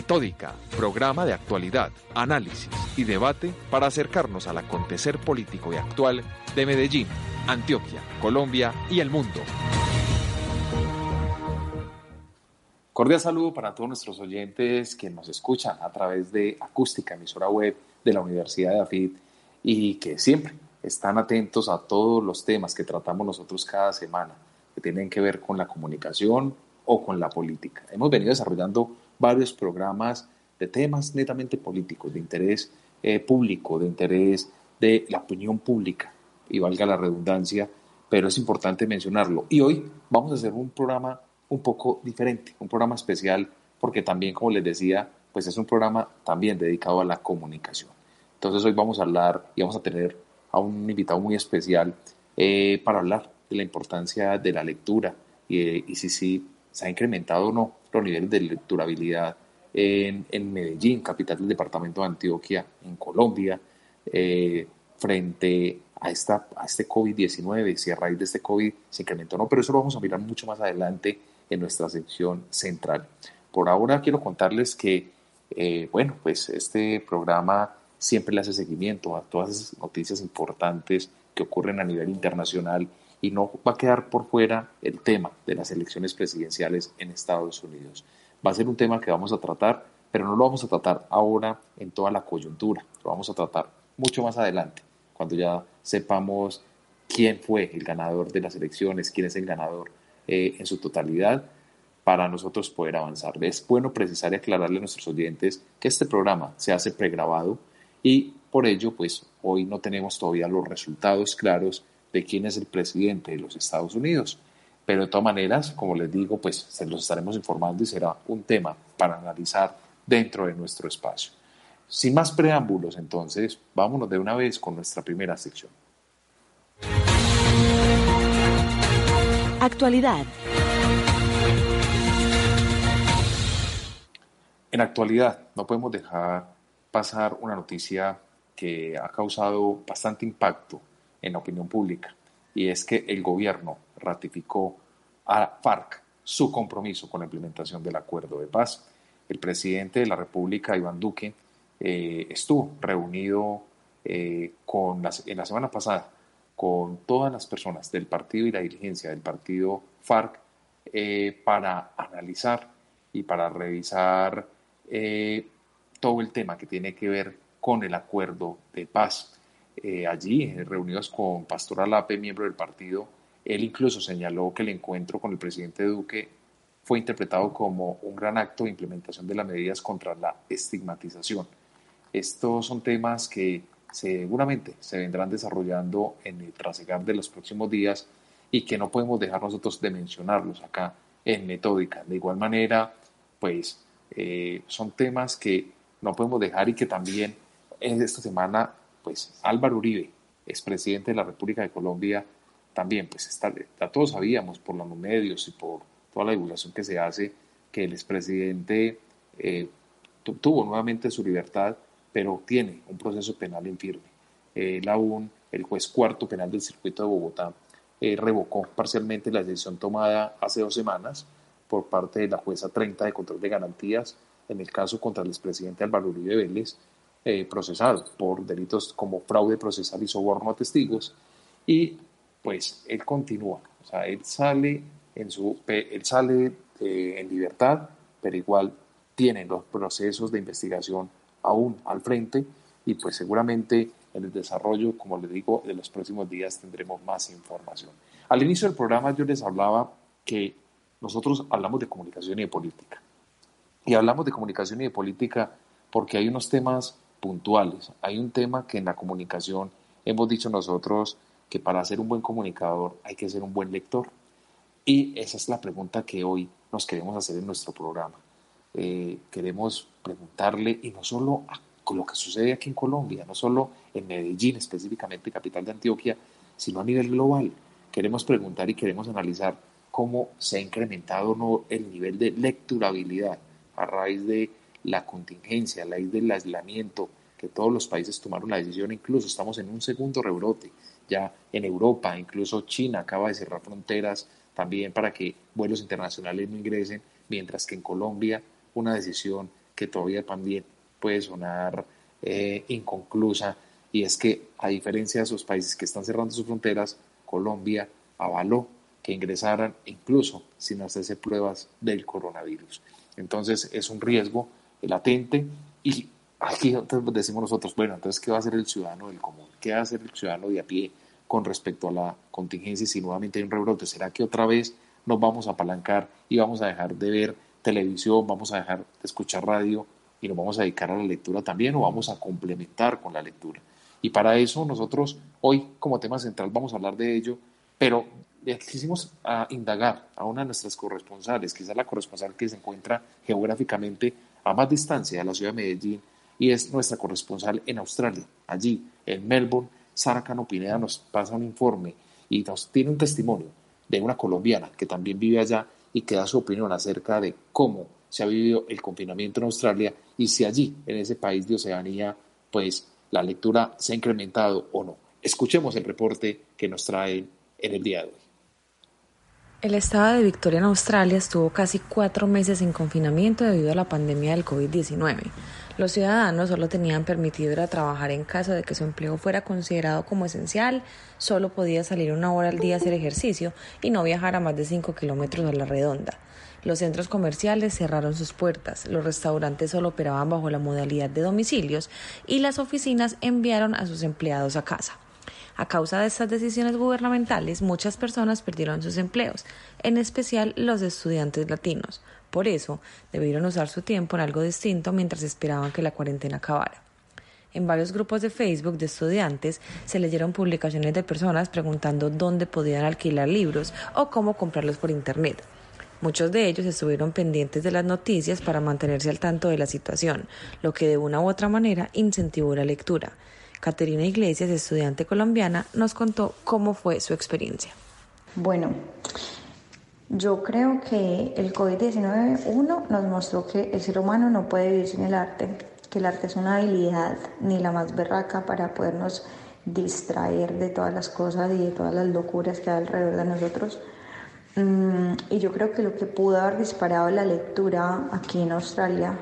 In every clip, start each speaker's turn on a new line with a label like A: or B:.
A: Metódica, programa de actualidad, análisis y debate para acercarnos al acontecer político y actual de Medellín, Antioquia, Colombia y el mundo.
B: Cordial saludo para todos nuestros oyentes que nos escuchan a través de Acústica, emisora web de la Universidad de AFID y que siempre están atentos a todos los temas que tratamos nosotros cada semana, que tienen que ver con la comunicación o con la política. Hemos venido desarrollando varios programas de temas netamente políticos, de interés eh, público, de interés de la opinión pública, y valga la redundancia, pero es importante mencionarlo. Y hoy vamos a hacer un programa un poco diferente, un programa especial, porque también, como les decía, pues es un programa también dedicado a la comunicación. Entonces hoy vamos a hablar y vamos a tener a un invitado muy especial eh, para hablar de la importancia de la lectura y, y si, si se ha incrementado o no los niveles de lecturabilidad en, en Medellín, capital del departamento de Antioquia, en Colombia, eh, frente a, esta, a este COVID-19, si a raíz de este COVID se incrementó o no, pero eso lo vamos a mirar mucho más adelante en nuestra sección central. Por ahora quiero contarles que, eh, bueno, pues este programa siempre le hace seguimiento a todas esas noticias importantes que ocurren a nivel internacional y no va a quedar por fuera el tema de las elecciones presidenciales en Estados Unidos. Va a ser un tema que vamos a tratar, pero no lo vamos a tratar ahora en toda la coyuntura, lo vamos a tratar mucho más adelante, cuando ya sepamos quién fue el ganador de las elecciones, quién es el ganador eh, en su totalidad, para nosotros poder avanzar. Es bueno precisar y aclararle a nuestros oyentes que este programa se hace pregrabado y por ello, pues hoy no tenemos todavía los resultados claros de quién es el presidente de los Estados Unidos. Pero de todas maneras, como les digo, pues se los estaremos informando y será un tema para analizar dentro de nuestro espacio. Sin más preámbulos, entonces, vámonos de una vez con nuestra primera sección.
C: Actualidad.
B: En actualidad, no podemos dejar pasar una noticia que ha causado bastante impacto en la opinión pública, y es que el gobierno ratificó a FARC su compromiso con la implementación del acuerdo de paz. El presidente de la República, Iván Duque, eh, estuvo reunido eh, con las, en la semana pasada con todas las personas del partido y la dirigencia del partido FARC eh, para analizar y para revisar todo el tema que tiene que ver con el acuerdo de paz. Eh, allí, eh, reunidos con Pastor Alape, miembro del partido, él incluso señaló que el encuentro con el presidente Duque fue interpretado como un gran acto de implementación de las medidas contra la estigmatización. Estos son temas que seguramente se vendrán desarrollando en el trasegar de los próximos días y que no podemos dejar nosotros de mencionarlos acá en Metódica. De igual manera, pues eh, son temas que no podemos dejar y que también esta semana pues Álvaro Uribe, expresidente de la República de Colombia, también, pues está, ya todos sabíamos por los medios y por toda la divulgación que se hace que el expresidente eh, tuvo nuevamente su libertad, pero tiene un proceso penal en firme. Él aún, el juez cuarto penal del circuito de Bogotá, eh, revocó parcialmente la decisión tomada hace dos semanas por parte de la jueza 30 de control de garantías en el caso contra el expresidente Álvaro Uribe Vélez, eh, procesado por delitos como fraude procesal y soborno a testigos. Y pues él continúa, o sea, él sale en, su, él sale eh, en libertad, pero igual tiene los procesos de investigación aún al frente y pues seguramente en el desarrollo, como les digo, de los próximos días tendremos más información. Al inicio del programa yo les hablaba que nosotros hablamos de comunicación y de política. Y hablamos de comunicación y de política porque hay unos temas puntuales. Hay un tema que en la comunicación hemos dicho nosotros que para ser un buen comunicador hay que ser un buen lector. Y esa es la pregunta que hoy nos queremos hacer en nuestro programa. Eh, queremos preguntarle, y no solo a lo que sucede aquí en Colombia, no solo en Medellín, específicamente capital de Antioquia, sino a nivel global. Queremos preguntar y queremos analizar cómo se ha incrementado no el nivel de lecturabilidad a raíz de la contingencia, la ley del aislamiento, que todos los países tomaron la decisión, incluso estamos en un segundo rebrote, ya en Europa, incluso China acaba de cerrar fronteras también para que vuelos internacionales no ingresen, mientras que en Colombia una decisión que todavía también puede sonar eh, inconclusa, y es que a diferencia de esos países que están cerrando sus fronteras, Colombia avaló que ingresaran incluso sin hacerse pruebas del coronavirus. Entonces es un riesgo latente y aquí decimos nosotros, bueno, entonces ¿qué va a hacer el ciudadano del común? ¿Qué va a hacer el ciudadano de a pie con respecto a la contingencia si nuevamente hay un rebrote? ¿Será que otra vez nos vamos a apalancar y vamos a dejar de ver televisión, vamos a dejar de escuchar radio y nos vamos a dedicar a la lectura también o vamos a complementar con la lectura? Y para eso nosotros hoy como tema central vamos a hablar de ello, pero quisimos a indagar a una de nuestras corresponsales, quizás la corresponsal que se encuentra geográficamente a más distancia de la ciudad de Medellín y es nuestra corresponsal en Australia, allí en Melbourne. Sara Cano Pineda nos pasa un informe y nos tiene un testimonio de una colombiana que también vive allá y que da su opinión acerca de cómo se ha vivido el confinamiento en Australia y si allí, en ese país de Oceanía, pues la lectura se ha incrementado o no. Escuchemos el reporte que nos trae en el día de hoy.
C: El estado de Victoria en Australia estuvo casi cuatro meses en confinamiento debido a la pandemia del COVID-19. Los ciudadanos solo tenían permitido ir a trabajar en caso de que su empleo fuera considerado como esencial, solo podía salir una hora al día a hacer ejercicio y no viajar a más de 5 kilómetros a la redonda. Los centros comerciales cerraron sus puertas, los restaurantes solo operaban bajo la modalidad de domicilios y las oficinas enviaron a sus empleados a casa. A causa de estas decisiones gubernamentales, muchas personas perdieron sus empleos, en especial los estudiantes latinos. Por eso, debieron usar su tiempo en algo distinto mientras esperaban que la cuarentena acabara. En varios grupos de Facebook de estudiantes se leyeron publicaciones de personas preguntando dónde podían alquilar libros o cómo comprarlos por Internet. Muchos de ellos estuvieron pendientes de las noticias para mantenerse al tanto de la situación, lo que de una u otra manera incentivó la lectura. Caterina Iglesias, estudiante colombiana, nos contó cómo fue su experiencia.
D: Bueno, yo creo que el COVID-19, uno, nos mostró que el ser humano no puede vivir sin el arte, que el arte es una habilidad ni la más berraca para podernos distraer de todas las cosas y de todas las locuras que hay alrededor de nosotros. Mm, y yo creo que lo que pudo haber disparado la lectura aquí en Australia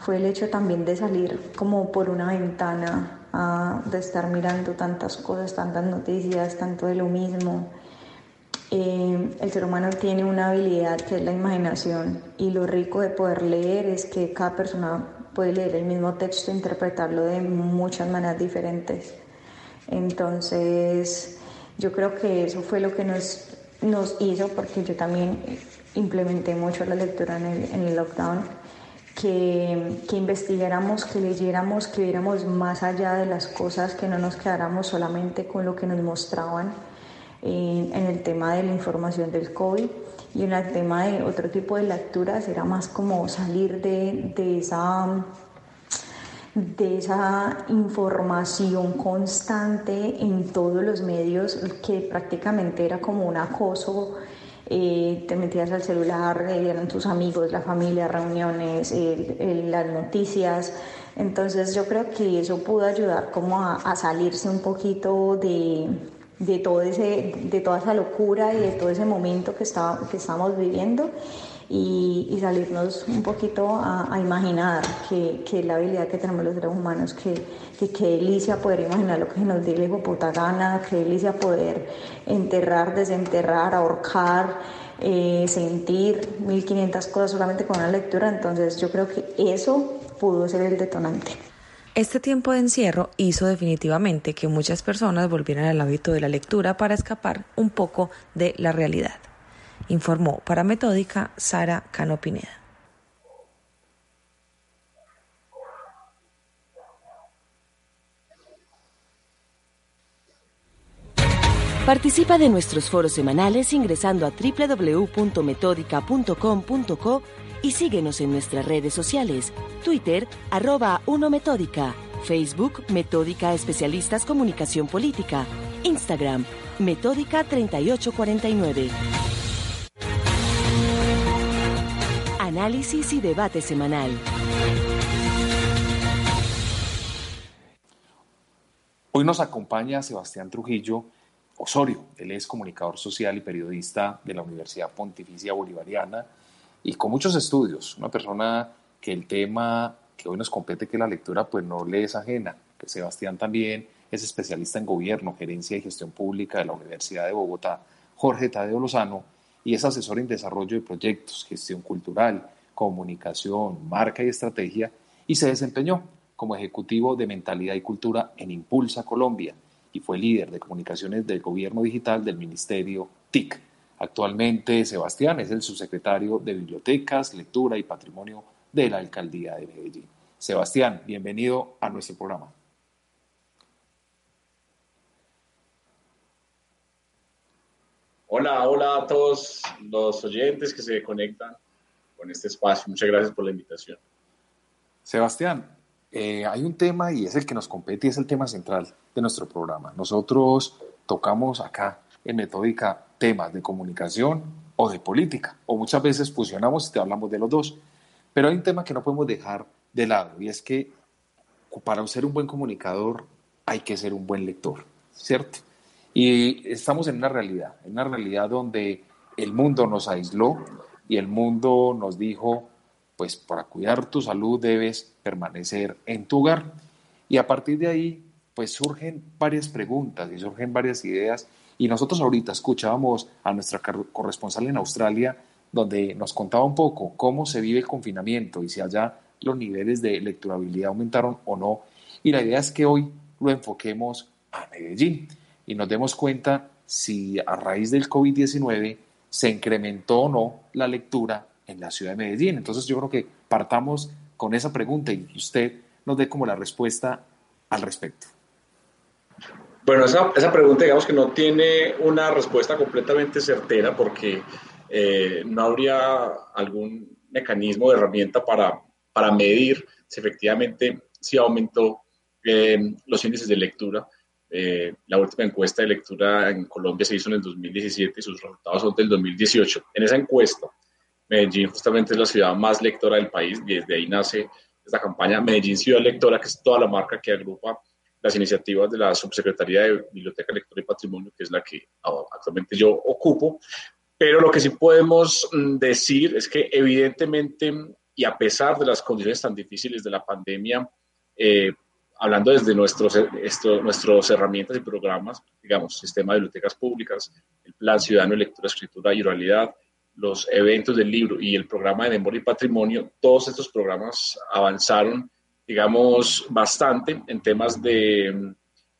D: fue el hecho también de salir como por una ventana de estar mirando tantas cosas, tantas noticias, tanto de lo mismo. Eh, el ser humano tiene una habilidad que es la imaginación y lo rico de poder leer es que cada persona puede leer el mismo texto e interpretarlo de muchas maneras diferentes. Entonces, yo creo que eso fue lo que nos, nos hizo, porque yo también implementé mucho la lectura en el, en el lockdown que, investigáramos, que leyéramos, que viéramos más allá de las cosas, que no nos quedáramos solamente con lo que nos mostraban en, el tema de la información del COVID. Y en el tema de otro tipo de lecturas era más como salir de, de esa de esa información constante en todos los medios que prácticamente era como un acoso eh, te metías al celular, eh, eran tus amigos, la familia, reuniones, las noticias. Entonces yo creo que eso pudo ayudar como a, salirse un poquito de, de, todo ese, de toda esa locura y de todo ese momento que, está, que estamos viviendo y, salirnos un poquito a, imaginar que, que, la habilidad que tenemos los seres humanos, que, que qué delicia poder imaginar lo que nos dé la puta gana, qué delicia poder enterrar, desenterrar, ahorcar, eh, sentir 1500 cosas solamente con una lectura, entonces yo creo que eso pudo ser el detonante.
C: Este tiempo de encierro hizo definitivamente que muchas personas volvieran al hábito de la lectura para escapar un poco de la realidad informó para Metódica Sara Cano Pineda.
E: Participa de nuestros foros semanales ingresando a www.metódica.com.co y síguenos en nuestras redes sociales, Twitter, arroba 1Metódica, Facebook, Metódica Especialistas Comunicación Política, Instagram, Metódica 3849. Análisis y debate semanal.
B: Hoy nos acompaña Sebastián Trujillo Osorio. Él es comunicador social y periodista de la Universidad Pontificia Bolivariana y con muchos estudios, una persona que el tema que hoy nos compete, que la lectura, pues no le es ajena, que Sebastián también es especialista en gobierno, gerencia y gestión pública de la Universidad de Bogotá, Jorge Tadeo Lozano, y es asesor en desarrollo de proyectos, gestión cultural, comunicación, marca y estrategia, y se desempeñó como ejecutivo de mentalidad y cultura en Impulsa Colombia y fue líder de comunicaciones del gobierno digital del Ministerio TIC. Actualmente Sebastián es el subsecretario de Bibliotecas, Lectura y Patrimonio de la Alcaldía de Medellín. Sebastián, bienvenido a nuestro programa.
F: Hola, hola a todos los oyentes que se conectan con este espacio. Muchas gracias por la invitación.
B: Sebastián, eh, hay un tema y es el que nos compete y es el tema central de nuestro programa. Nosotros tocamos acá en Metódica temas de comunicación o de política, o muchas veces fusionamos y te hablamos de los dos. Pero hay un tema que no podemos dejar de lado y es que para ser un buen comunicador hay que ser un buen lector, ¿cierto? Y estamos en una realidad, en una realidad donde el mundo nos aisló y el mundo nos dijo, pues para cuidar tu salud debes permanecer en tu hogar. Y a partir de ahí, pues surgen varias preguntas y surgen varias ideas. Y nosotros ahorita escuchábamos a nuestra corresponsal en Australia, donde nos contaba un poco cómo se vive el confinamiento y si allá los niveles de lecturabilidad aumentaron o no. Y la idea es que hoy lo enfoquemos a Medellín y nos demos cuenta si a raíz del COVID-19 se incrementó o no la lectura en la ciudad de Medellín. Entonces yo creo que partamos con esa pregunta y usted nos dé como la respuesta al respecto.
F: Bueno, esa, esa pregunta digamos que no tiene una respuesta completamente certera porque eh, no habría algún mecanismo de herramienta para, para medir si efectivamente si aumentó eh, los índices de lectura eh, la última encuesta de lectura en Colombia se hizo en el 2017 y sus resultados son del 2018. En esa encuesta, Medellín justamente es la ciudad más lectora del país y desde ahí nace esta campaña Medellín Ciudad Lectora, que es toda la marca que agrupa las iniciativas de la Subsecretaría de Biblioteca, Lectura y Patrimonio, que es la que actualmente yo ocupo. Pero lo que sí podemos mm, decir es que evidentemente, y a pesar de las condiciones tan difíciles de la pandemia, eh, hablando desde nuestros, esto, nuestras herramientas y programas, digamos, sistema de bibliotecas públicas, el Plan Ciudadano de Lectura, Escritura y Oralidad, los eventos del libro y el programa de memoria y patrimonio, todos estos programas avanzaron, digamos, bastante en temas de,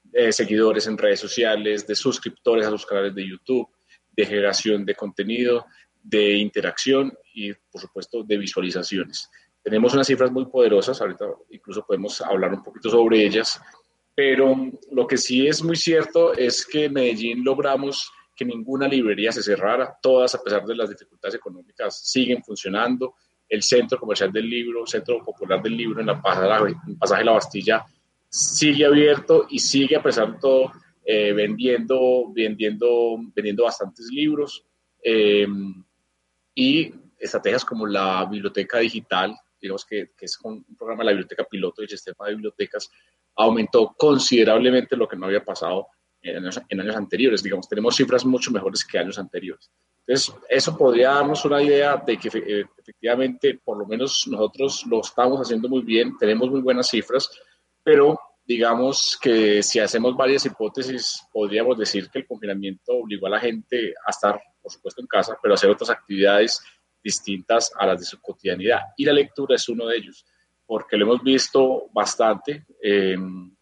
F: de seguidores en redes sociales, de suscriptores a los canales de YouTube, de generación de contenido, de interacción y, por supuesto, de visualizaciones. Tenemos unas cifras muy poderosas, ahorita incluso podemos hablar un poquito sobre ellas, pero lo que sí es muy cierto es que en Medellín logramos que ninguna librería se cerrara, todas a pesar de las dificultades económicas siguen funcionando. El centro comercial del libro, centro popular del libro en la pasaje, pasaje La Bastilla sigue abierto y sigue a pesar de todo eh, vendiendo, vendiendo, vendiendo bastantes libros. Eh, y estrategias como la biblioteca digital digamos que, que es un programa de la biblioteca piloto y sistema de bibliotecas, aumentó considerablemente lo que no había pasado en años, en años, anteriores. Digamos, tenemos cifras mucho mejores que años anteriores. Entonces, eso podría darnos una idea de que eh, efectivamente, por lo menos nosotros lo estamos haciendo muy bien, tenemos muy buenas cifras, pero digamos que si hacemos varias hipótesis, podríamos decir que el confinamiento obligó a la gente a estar, por supuesto, en casa, pero a hacer otras actividades distintas a las de su cotidianidad. Y la lectura es uno de ellos, porque lo hemos visto bastante em,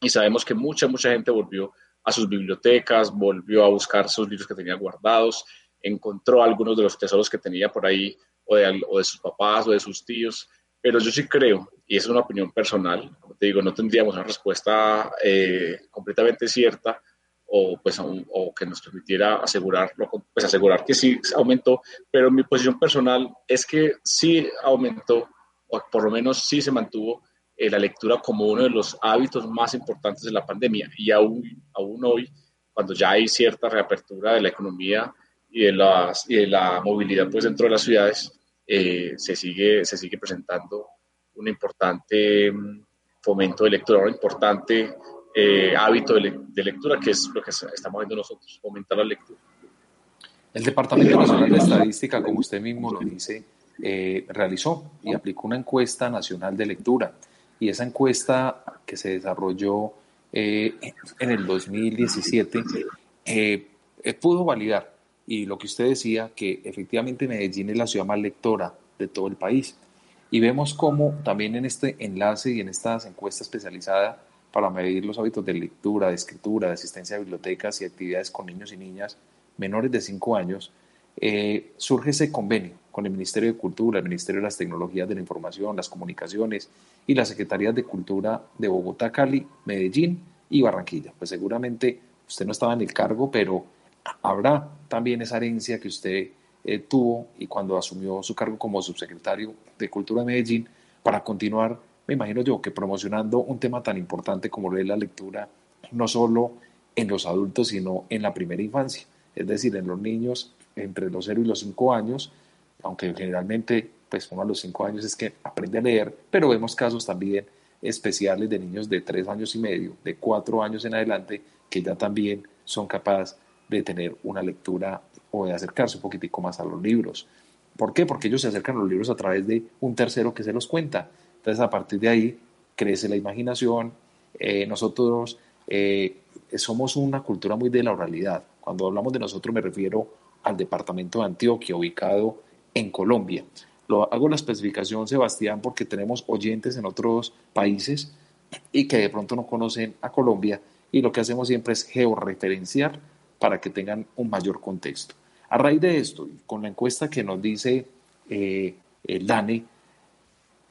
F: y sabemos que mucha, mucha gente volvió a sus bibliotecas, volvió a buscar sus libros que tenía guardados, encontró algunos de los tesoros que tenía por ahí, o de, o de sus papás o de sus tíos. Pero yo sí creo, y es una opinión personal, como te digo, no tendríamos una respuesta eh, completamente cierta, o, pues, o que nos permitiera asegurar, pues, asegurar que sí aumentó, pero mi posición personal es que sí aumentó, o por lo menos sí se mantuvo eh, la lectura como uno de los hábitos más importantes de la pandemia. Y aún, aún hoy, cuando ya hay cierta reapertura de la economía y de, las, y de la movilidad pues, dentro de las ciudades, eh, se, sigue, se sigue presentando un importante mm, fomento de lectura, importante eh, hábito de, lectura, que es lo que estamos viendo nosotros, aumentar la lectura.
B: El Departamento Nacional de Estadística, como usted mismo lo dice, eh, realizó y aplicó una encuesta nacional de lectura. Y esa encuesta que se desarrolló eh, en el 2017 eh, pudo validar, y lo que usted decía, que efectivamente Medellín es la ciudad más lectora de todo el país. Y vemos cómo también en este enlace y en estas encuestas especializadas para medir los hábitos de lectura, de escritura, de asistencia a bibliotecas y actividades con niños y niñas menores de 5 años, eh, surge ese convenio con el Ministerio de Cultura, el Ministerio de las Tecnologías de la Información, las Comunicaciones y las Secretarías de Cultura de Bogotá, Cali, Medellín y Barranquilla. Pues seguramente usted no estaba en el cargo, pero habrá también esa herencia que usted eh, tuvo y cuando asumió su cargo como subsecretario de Cultura de Medellín para continuar, me imagino yo, que promocionando un tema tan importante como es la lectura, no solo en los adultos, sino en la primera infancia, es decir, en los niños entre los 0 y los 5 años, aunque generalmente, pues uno a los 5 años es que aprende a leer, pero vemos casos también especiales de niños de 3 años y medio, de 4 años en adelante, que ya también son capaces de tener una lectura o de acercarse un poquitico más a los libros. ¿Por qué? Porque ellos se acercan a los libros a través de un tercero que se los cuenta. Entonces, a partir de ahí crece la imaginación. Eh, nosotros eh, somos una cultura muy de la oralidad. Cuando hablamos de nosotros me refiero al departamento de Antioquia, ubicado en Colombia. Lo hago la especificación, Sebastián, porque tenemos oyentes en otros países y que de pronto no conocen a Colombia y lo que hacemos siempre es georreferenciar para que tengan un mayor contexto. A raíz de esto, con la encuesta que nos dice eh, el DANE,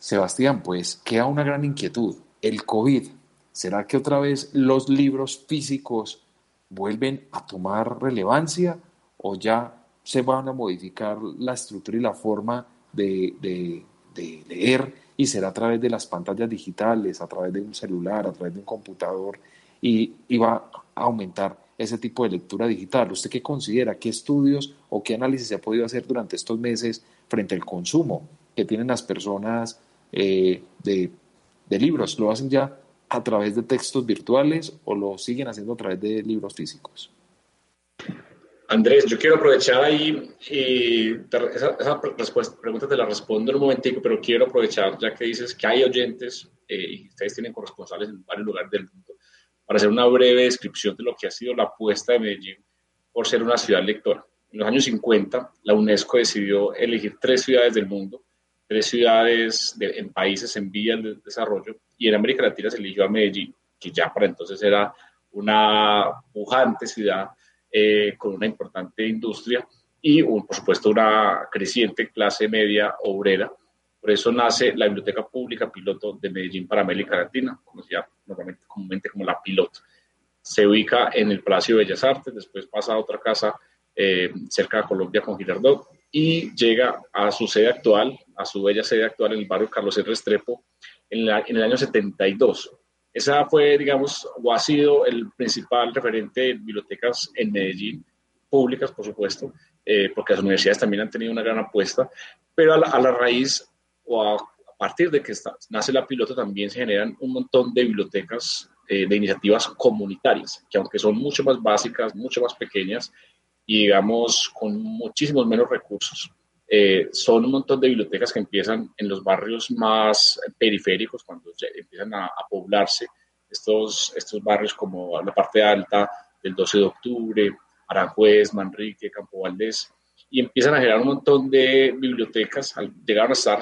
B: Sebastián, pues queda una gran inquietud. El COVID, ¿será que otra vez los libros físicos vuelven a tomar relevancia o ya se van a modificar la estructura y la forma de, leer y será a través de las pantallas digitales, a través de un celular, a través de un computador y, y va a aumentar ese tipo de lectura digital. ¿Usted qué considera? ¿Qué estudios o qué análisis se ha podido hacer durante estos meses frente al consumo que tienen las personas eh, de, de libros? ¿Lo hacen ya a través de textos virtuales o lo siguen haciendo a través de libros físicos?
F: Andrés, yo quiero aprovechar ahí y esa, respuesta, pregunta te la respondo en un momentico, pero quiero aprovechar ya que dices que hay oyentes eh, y ustedes tienen corresponsales en varios lugares del mundo para hacer una breve descripción de lo que ha sido la apuesta de Medellín por ser una ciudad lectora. En los años 50, la UNESCO decidió elegir tres ciudades del mundo, tres ciudades en países en vías de desarrollo, y en América Latina se eligió a Medellín, que ya para entonces era una pujante ciudad eh, con una importante industria y, por supuesto, una creciente clase media obrera. Por eso nace la Biblioteca Pública Piloto de Medellín para América Latina, conocida normalmente comúnmente como la Piloto. Se ubica en el Palacio de Bellas Artes, después pasa a otra casa eh, cerca de Colombia con Girardot y llega a su sede actual, a su bella sede actual en el barrio Carlos R. Restrepo en, en el año 72. Esa fue, digamos, o ha sido el principal referente de bibliotecas en Medellín, públicas, por supuesto, eh, porque las universidades también han tenido una gran apuesta, pero a la, raíz o a, partir de que nace la piloto también se generan un montón de bibliotecas, eh, de iniciativas comunitarias, que aunque son mucho más básicas, mucho más pequeñas y digamos con muchísimos menos recursos, eh, son un montón de bibliotecas que empiezan en los barrios más periféricos, cuando empiezan a, poblarse estos, estos barrios como la parte alta del 12 de octubre, Aranjuez, Manrique, Campo Valdés, y empiezan a generar un montón de bibliotecas. Llegaron a estar,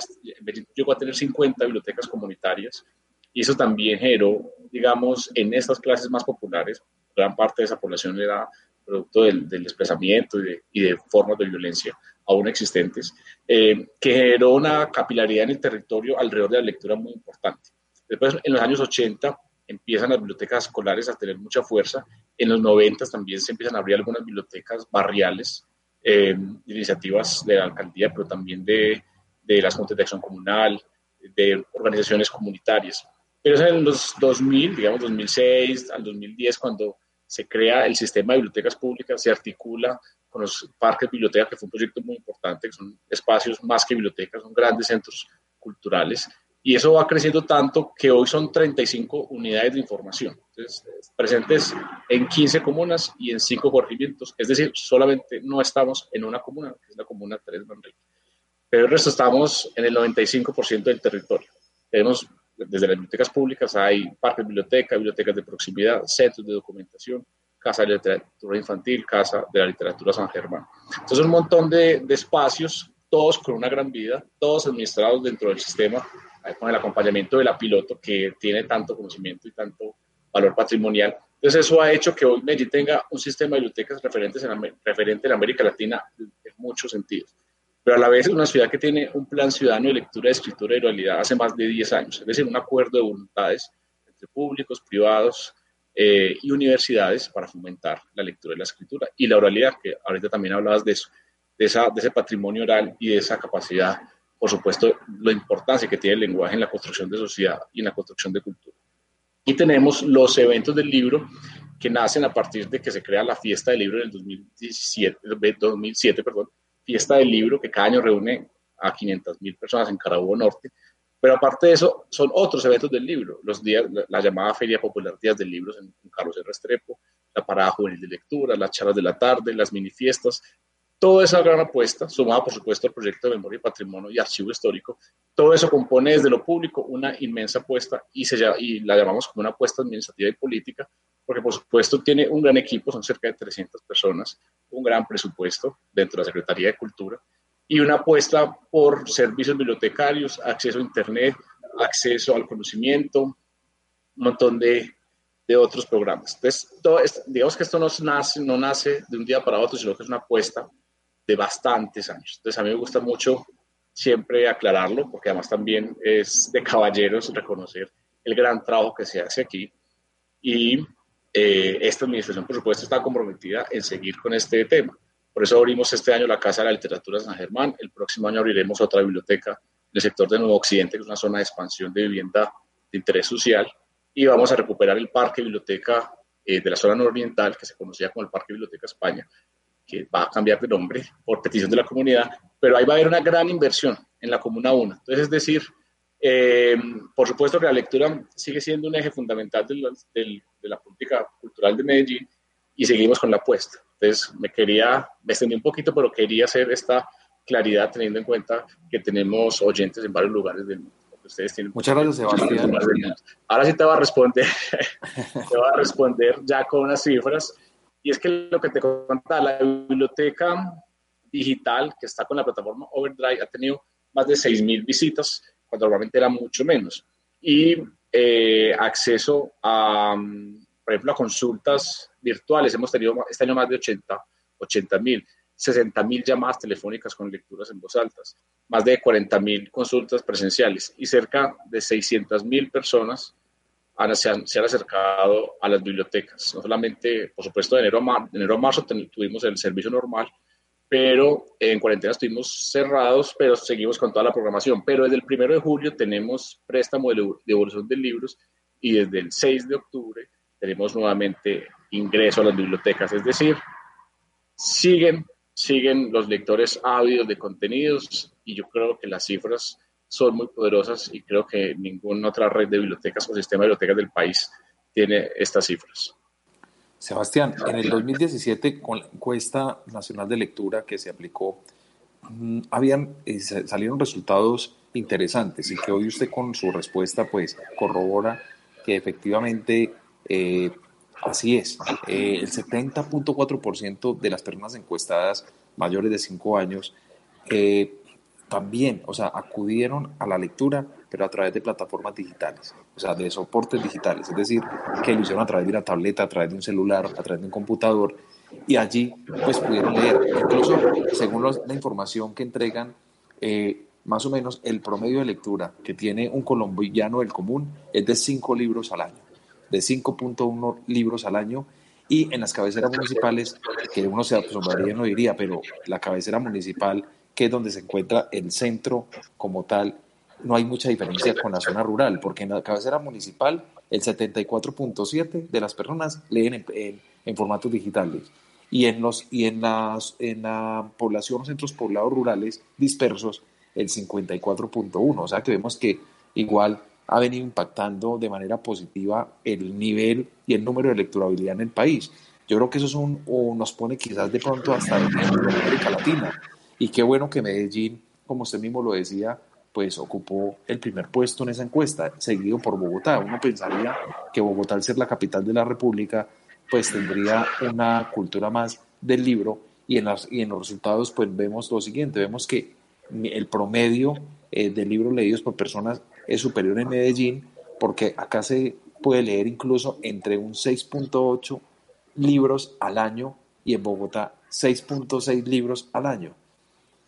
F: llegó a tener 50 bibliotecas comunitarias, y eso también generó, digamos, en estas clases más populares, gran parte de esa población era producto del, del desplazamiento y de, y de formas de violencia aún existentes, eh, que generó una capilaridad en el territorio alrededor de la lectura muy importante. Después, en los años 80, empiezan las bibliotecas escolares a tener mucha fuerza. En los 90 también se empiezan a abrir algunas bibliotecas barriales, eh, iniciativas de la alcaldía, pero también de, de las juntas de acción comunal, de organizaciones comunitarias. Pero es en los 2000, digamos 2006 al 2010, cuando se crea el sistema de bibliotecas públicas, se articula con los parques bibliotecas, que fue un proyecto muy importante, que son espacios más que bibliotecas, son grandes centros culturales. Y eso va creciendo tanto que hoy son 35 unidades de información, presentes en 15 comunas y en 5 corregimientos. Es decir, solamente no estamos en una comuna, que es la comuna 3 Manrique. pero el resto estamos en el 95% del territorio. Tenemos desde las bibliotecas públicas hay parques de biblioteca, bibliotecas de proximidad, centros de documentación, Casa de Literatura Infantil, Casa de la Literatura San Germán. Entonces, un montón de, de espacios, todos con una gran vida, todos administrados dentro del sistema, eh, con el acompañamiento de la piloto que tiene tanto conocimiento y tanto valor patrimonial. Entonces, eso ha hecho que hoy Medellín tenga un sistema de bibliotecas referentes en, referente en América Latina en muchos sentidos pero a la vez es una ciudad que tiene un plan ciudadano de lectura, escritura y oralidad hace más de 10 años, es decir, un acuerdo de voluntades entre públicos, privados eh, y universidades para fomentar la lectura y la escritura y la oralidad, que ahorita también hablabas de eso, de, esa, de ese patrimonio oral y de esa capacidad, por supuesto, la importancia que tiene el lenguaje en la construcción de sociedad y en la construcción de cultura. Y tenemos los eventos del libro que nacen a partir de que se crea la fiesta del libro en el 2017, 2007, perdón, fiesta del libro que cada año reúne a 500 mil personas en Carabobo Norte. Pero aparte de eso, son otros eventos del libro, los días, la, llamada Feria Popular Días del Libro en, Carlos R. Restrepo, la parada juvenil de lectura, las charlas de la tarde, las mini fiestas, toda esa gran apuesta, sumada por supuesto al proyecto de memoria y patrimonio y archivo histórico, todo eso compone desde lo público una inmensa apuesta y, y la llamamos como una apuesta administrativa y política, porque por supuesto tiene un gran equipo, son cerca de 300 personas, un gran presupuesto dentro de la Secretaría de Cultura y una apuesta por servicios bibliotecarios, acceso a Internet, acceso al conocimiento, un montón de, de otros programas. Entonces, todo digamos que esto no nace, no nace de un día para otro, sino que es una apuesta de bastantes años. Entonces, a mí me gusta mucho siempre aclararlo, porque además también es de caballeros reconocer el gran trabajo que se hace aquí. Y eh, esta administración, por supuesto, está comprometida en seguir con este tema. Por eso abrimos este año la Casa de la Literatura San Germán. El próximo año abriremos otra biblioteca en el sector de Nuevo Occidente, que es una zona de expansión de vivienda de interés social. Y vamos a recuperar el Parque Biblioteca eh, de la zona nororiental, que se conocía como el Parque Biblioteca España, que va a cambiar de nombre por petición de la comunidad, pero ahí va a haber una gran inversión en la Comuna 1. Entonces, es decir, eh, por supuesto que la lectura sigue siendo un eje fundamental de la política cultural de Medellín y seguimos con la apuesta. Entonces, me quería, me extendí un poquito, pero quería hacer esta claridad teniendo en cuenta que tenemos oyentes en varios lugares del mundo. Ustedes tienen
B: Muchas gracias, Sebastián.
F: Ahora sí te voy a responder, te voy a responder ya con unas cifras. Y es que lo que te contaba, la biblioteca digital que está con la plataforma Overdrive ha tenido más de 6.000 visitas cuando normalmente era mucho menos. Y eh, acceso a, por ejemplo, a consultas virtuales. Hemos tenido este año más de 80 mil, 60 mil llamadas telefónicas con lecturas en voz alta, más de 40 mil consultas presenciales y cerca de 600 mil personas han, se, han, se, han, acercado a las bibliotecas. No solamente, por supuesto, de enero a, de enero a marzo tuvimos el servicio normal, pero en cuarentena estuvimos cerrados, pero seguimos con toda la programación. Pero desde el primero de julio tenemos préstamo de devolución de libros y desde el 6 de octubre tenemos nuevamente ingreso a las bibliotecas, es decir, siguen, siguen los lectores ávidos de contenidos y yo creo que las cifras son muy poderosas y creo que ninguna otra red de bibliotecas o sistema de bibliotecas del país tiene estas cifras.
B: Sebastián, en el 2017, con la encuesta nacional de lectura que se aplicó, mm, habían, eh, salieron resultados interesantes y que hoy usted con su respuesta pues corrobora que efectivamente eh, así es. Eh, el 70.4% de las personas encuestadas mayores de 5 años también, o sea, acudieron a la lectura, pero a través de plataformas digitales, o sea, de soportes digitales, es decir, que lo hicieron a través de una tableta, a través de un celular, a través de un computador, y allí pues pudieron leer. Incluso, según la información que entregan, eh, más o menos el promedio de lectura que tiene un colombiano del común es de 5 libros al año, de 5.1 libros al año, y en las cabeceras municipales, que uno se asombraría no diría, pero la cabecera municipal que es donde se encuentra el centro como tal, no hay mucha diferencia con la zona rural, porque en la cabecera municipal el 74.7 de las personas leen en, formatos digitales. Y en los y en las en la población centros poblados rurales dispersos el 54.1 o sea que vemos que igual ha venido impactando de manera positiva el nivel y el número de lecturabilidad en el país. Yo creo que eso es un, nos pone quizás de pronto hasta en América Latina. Y qué bueno que Medellín como usted mismo lo decía, pues ocupó el primer puesto en esa encuesta, seguido por Bogotá. Uno pensaría que Bogotá, al ser la capital de la República, pues tendría una cultura más del libro. Y en, las, y en los resultados pues vemos lo siguiente, vemos que el promedio eh, de libros leídos por personas es superior en Medellín, porque acá se puede leer incluso entre un 6.8 libros al año y en Bogotá 6.6 libros al año.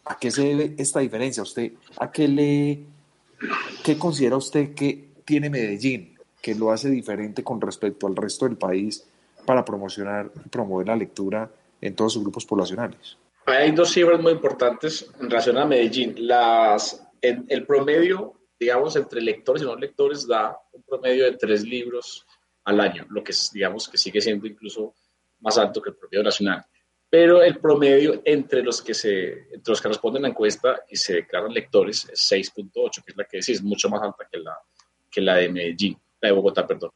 B: ¿A qué se debe esta diferencia? ¿Usted a qué le qué considera usted que tiene Medellín que lo hace diferente con respecto al resto del país para promocionar y promover la lectura en todos sus grupos poblacionales?
F: Hay dos cifras muy importantes en relación a Medellín. Las, el promedio, digamos, entre lectores y no lectores da un promedio de tres libros al año, lo que digamos que sigue siendo incluso más alto que el promedio nacional pero el promedio entre los que, se, entre los que responden a la encuesta y se declaran lectores es 6.8, que es la que sí es mucho más alta que la, que la de Medellín, la de Bogotá, perdón.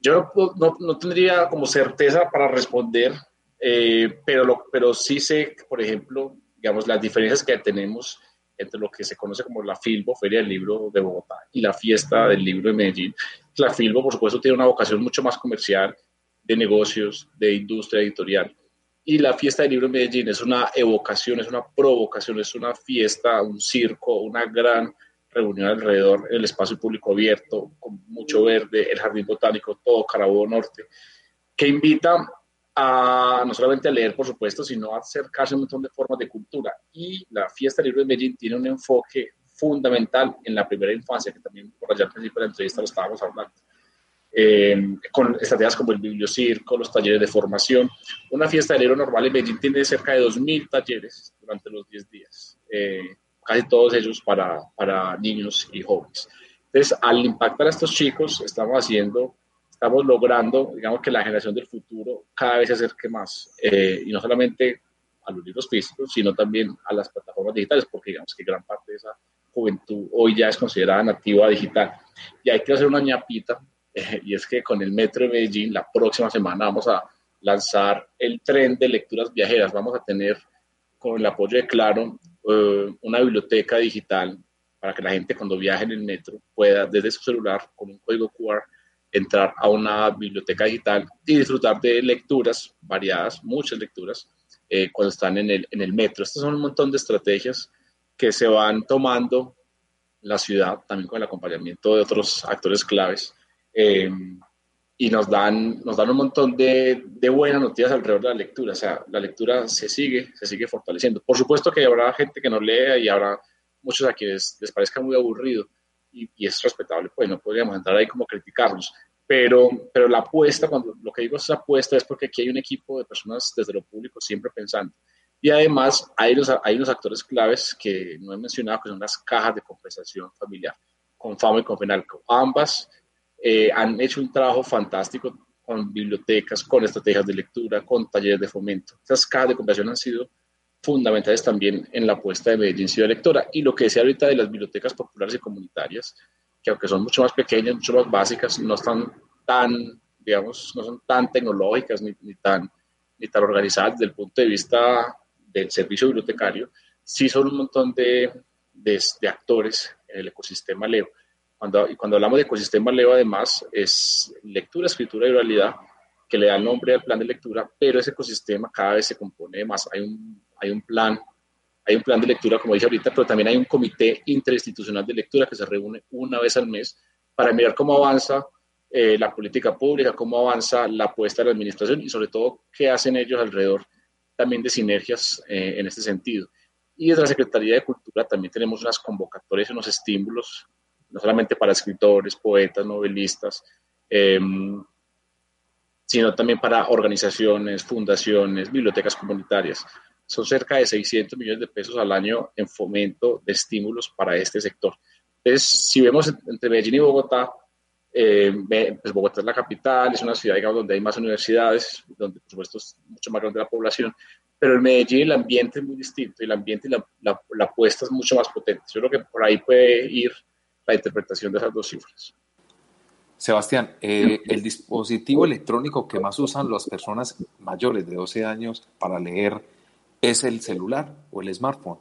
F: Yo no, no, tendría como certeza para responder, eh, pero, lo, pero sí sé, por ejemplo, digamos, las diferencias que tenemos entre lo que se conoce como la Filbo, Feria del Libro de Bogotá, y la Fiesta del Libro de Medellín. La Filbo, por supuesto, tiene una vocación mucho más comercial, de negocios, de industria editorial y la fiesta del libro en Medellín es una evocación, es una provocación, es una fiesta, un circo, una gran reunión alrededor del espacio público abierto, con mucho verde, el jardín botánico, todo Carabobo Norte, que invita a no solamente a leer, por supuesto, sino a acercarse a un montón de formas de cultura. Y la fiesta del libro de Medellín tiene un enfoque fundamental en la primera infancia, que también por allá al principio de la entrevista lo estábamos hablando. Eh, con estrategias como el bibliocirco, los talleres de formación. Una fiesta de libro normal en Medellín tiene cerca de 2.000 talleres durante los 10 días, eh, casi todos ellos para, para niños y jóvenes. Entonces, al impactar a estos chicos, estamos haciendo, estamos logrando, digamos, que la generación del futuro cada vez se acerque más, eh, y no solamente a los libros físicos, sino también a las plataformas digitales, porque digamos que gran parte de esa juventud hoy ya es considerada nativa digital. Y hay que hacer una ñapita y es que con el Metro de Medellín la próxima semana vamos a lanzar el tren de lecturas viajeras. Vamos a tener con el apoyo de Claro eh, una biblioteca digital para que la gente cuando viaje en el metro pueda desde su celular con un código QR entrar a una biblioteca digital y disfrutar de lecturas variadas, muchas lecturas, eh, cuando están en el, en el metro. Estas son un montón de estrategias que se van tomando la ciudad, también con el acompañamiento de otros actores claves, eh, y nos dan, nos dan un montón de, de, buenas noticias alrededor de la lectura. O sea, la lectura se sigue, se sigue fortaleciendo. Por supuesto que habrá gente que no lea y habrá muchos a quienes les parezca muy aburrido y, y es respetable, pues no podríamos entrar ahí como criticarlos. Pero, pero la apuesta, cuando lo que digo es apuesta, es porque aquí hay un equipo de personas desde lo público siempre pensando. Y además hay unos, hay unos actores claves que no he mencionado, que son las cajas de compensación familiar, con FAMO y con FENALCO. Ambas eh, han hecho un trabajo fantástico con bibliotecas, con estrategias de lectura, con talleres de fomento. Esas cajas de conversación han sido fundamentales también en la apuesta de Medellín Ciudad Lectora. Y lo que decía ahorita de las bibliotecas populares y comunitarias, que aunque son mucho más pequeñas, mucho más básicas, no están tan, digamos, no son tan tecnológicas ni, ni tan, ni tan organizadas desde el punto de vista del servicio bibliotecario, sí son un montón de, de, de actores en el ecosistema Leo cuando, y cuando hablamos de ecosistema Leo, además, es lectura, escritura y oralidad, que le da el nombre al plan de lectura, pero ese ecosistema cada vez se compone más. Hay un, hay un plan hay un plan de lectura, como dije ahorita, pero también hay un comité interinstitucional de lectura que se reúne una vez al mes para mirar cómo avanza eh, la política pública, cómo avanza la apuesta de la administración y sobre todo qué hacen ellos alrededor también de sinergias eh, en este sentido. Y desde la Secretaría de Cultura también tenemos unas convocatorias, unos estímulos no solamente para escritores, poetas, novelistas, em, sino también para organizaciones, fundaciones, bibliotecas comunitarias. Son cerca de 600 millones de pesos al año en fomento de estímulos para este sector. Entonces, si vemos entre Medellín y Bogotá, eh, pues Bogotá es la capital, es una ciudad digamos, donde hay más universidades, donde por supuesto es mucho más grande la población, pero en Medellín el ambiente es muy distinto y el ambiente y la, la, la apuesta es mucho más potente. Yo creo que por ahí puede ir la interpretación de esas dos cifras.
B: Sebastián, eh, el dispositivo electrónico que más usan las personas mayores de 12 años para leer es el celular o el smartphone.